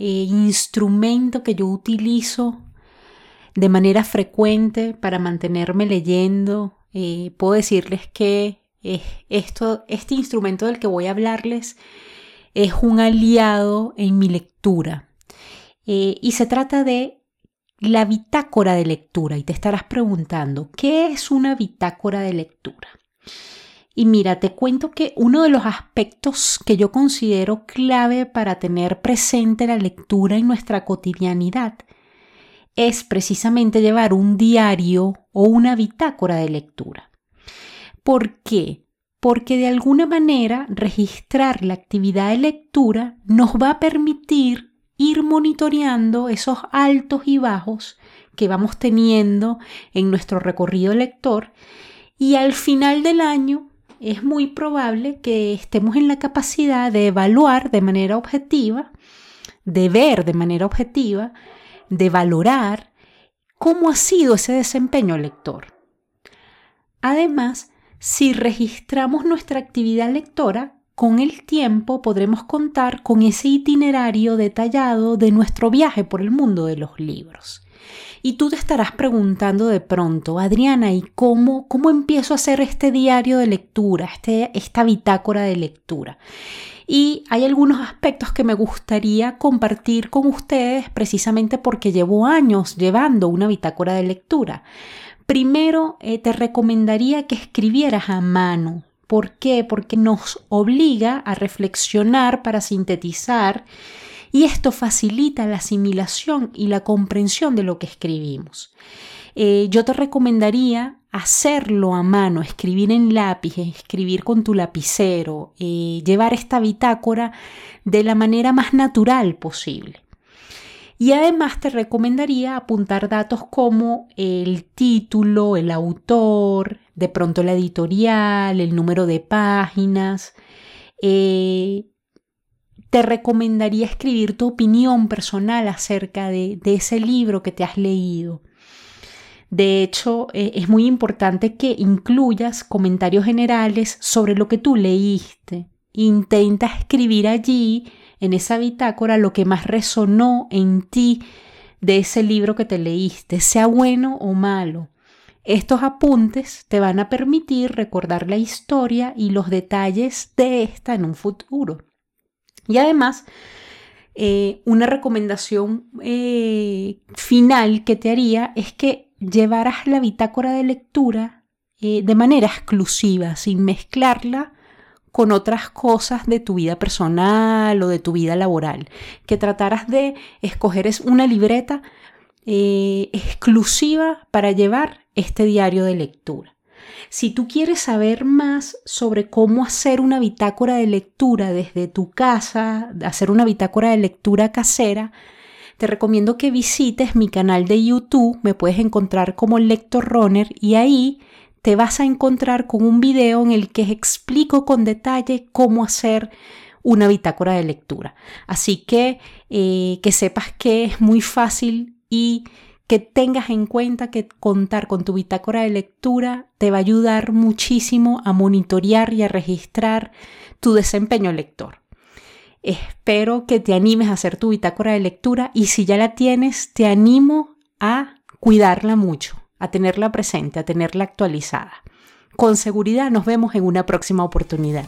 eh, instrumento que yo utilizo de manera frecuente para mantenerme leyendo. Eh, puedo decirles que esto, este instrumento del que voy a hablarles es un aliado en mi lectura. Eh, y se trata de la bitácora de lectura. Y te estarás preguntando, ¿qué es una bitácora de lectura? Y mira, te cuento que uno de los aspectos que yo considero clave para tener presente la lectura en nuestra cotidianidad es precisamente llevar un diario o una bitácora de lectura. ¿Por qué? Porque de alguna manera registrar la actividad de lectura nos va a permitir ir monitoreando esos altos y bajos que vamos teniendo en nuestro recorrido lector y al final del año es muy probable que estemos en la capacidad de evaluar de manera objetiva, de ver de manera objetiva, de valorar cómo ha sido ese desempeño lector. Además, si registramos nuestra actividad lectora, con el tiempo podremos contar con ese itinerario detallado de nuestro viaje por el mundo de los libros. Y tú te estarás preguntando de pronto, Adriana, ¿y cómo, cómo empiezo a hacer este diario de lectura, este, esta bitácora de lectura? Y hay algunos aspectos que me gustaría compartir con ustedes precisamente porque llevo años llevando una bitácora de lectura. Primero, eh, te recomendaría que escribieras a mano. ¿Por qué? Porque nos obliga a reflexionar para sintetizar y esto facilita la asimilación y la comprensión de lo que escribimos. Eh, yo te recomendaría hacerlo a mano, escribir en lápiz, escribir con tu lapicero, eh, llevar esta bitácora de la manera más natural posible. Y además te recomendaría apuntar datos como el título, el autor, de pronto la editorial, el número de páginas, eh, te recomendaría escribir tu opinión personal acerca de, ese libro que te has leído. De hecho, eh, es muy importante que incluyas comentarios generales sobre lo que tú leíste. Intenta escribir allí, en esa bitácora, lo que más resonó en ti de ese libro que te leíste, sea bueno o malo. Estos apuntes te van a permitir recordar la historia y los detalles de esta en un futuro. Y además, eh, una recomendación eh, final que te haría es que llevaras la bitácora de lectura eh, de manera exclusiva, sin mezclarla con otras cosas de tu vida personal o de tu vida laboral, que trataras de escoger una libreta exclusiva para llevar este diario de lectura. Si tú quieres saber más sobre cómo hacer una bitácora de lectura desde tu casa, hacer una bitácora de lectura casera, te recomiendo que visites mi canal de YouTube, me puedes encontrar como Lector Runner y ahí te vas a encontrar con un video en el que explico con detalle cómo hacer una bitácora de lectura. Así que eh, que sepas que es muy fácil y que tengas en cuenta que contar con tu bitácora de lectura te va a ayudar muchísimo a monitorear y a registrar tu desempeño lector. Espero que te animes a hacer tu bitácora de lectura y si ya la tienes, te animo a cuidarla mucho, a tenerla presente, a tenerla actualizada. Con seguridad nos vemos en una próxima oportunidad.